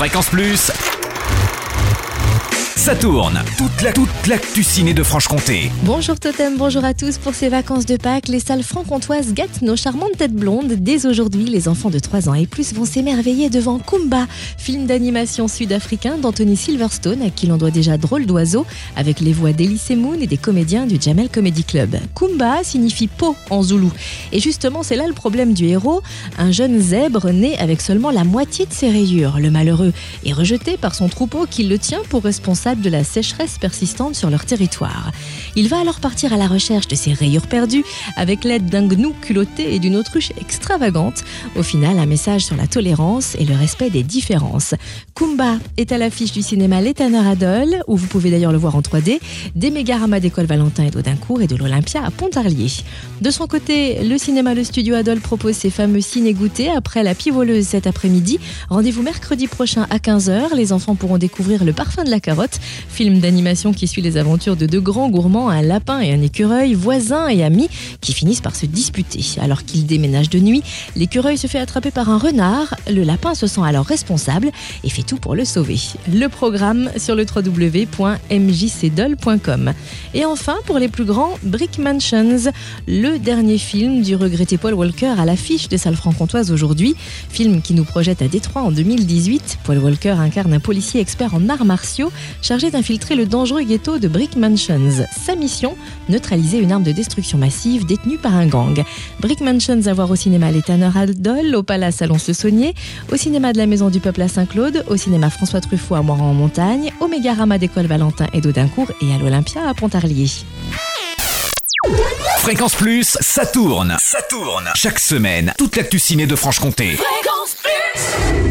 Fréquence Plus. Ça tourne. Toute la toute l'actu ciné de Franche-Comté. Bonjour Totem, bonjour à tous. Pour ces vacances de Pâques, les salles franc-comtoises gâtent nos charmantes têtes blondes. Dès aujourd'hui, les enfants de 3 ans et plus vont s'émerveiller devant Kumba, film d'animation sud-africain d'Anthony Silverstone, à qui l'on doit déjà Drôle d'oiseau, avec les voix d'Elise Moon et des comédiens du Jamel Comedy Club. Kumba signifie peau en zoulou. Et justement, c'est là le problème du héros, un jeune zèbre né avec seulement la moitié de ses rayures. Le malheureux est rejeté par son troupeau qui le tient pour responsable de la sécheresse persistante sur leur territoire. Il va alors partir à la recherche de ses rayures perdues avec l'aide d'un gnou culotté et d'une autruche extravagante. Au final, un message sur la tolérance et le respect des différences. Kumba est à l'affiche du cinéma L'Étanneur Adol, où vous pouvez d'ailleurs le voir en 3D, des Mégaramas d'école Valentin et d'Audincourt et de l'Olympia à Pontarlier. De son côté, le cinéma Le Studio Adol propose ses fameux ciné-goûtés après la pivoleuse cet après-midi. Rendez-vous mercredi prochain à 15h. Les enfants pourront découvrir Le parfum de la carotte, film d'animation qui suit les aventures de deux grands gourmands, un lapin et un écureuil, voisins et amis, qui finissent par se disputer. Alors qu'ils déménagent de nuit, l'écureuil se fait attraper par un renard, le lapin se sent alors responsable et fait tout pour le sauver. Le programme sur le www.mjcdol.com. Et enfin, pour les plus grands, Brick Mansions, le dernier film du regretté Paul Walker à l'affiche des salles franc-comtoises aujourd'hui. Film qui nous projette à Détroit en 2018. Paul Walker incarne un policier expert en arts martiaux chargé d'infiltrer le dangereux ghetto de Brick Mansions. Sa mission neutraliser une arme de destruction massive détenue par un gang. Brick Mansions à voir au cinéma Les Tanner Aldol, au Palace à Lons-le-Saunier, au cinéma de la Maison du Peuple à Saint-Claude, au cinéma François Truffaut à Moran en Montagne, au Mégarama d'école Valentin et d'Audincourt et à l'Olympia à Pontarlier. Fréquence Plus, ça tourne. Ça tourne. Chaque semaine, toute l'actu ciné de Franche-Comté. Fréquence Plus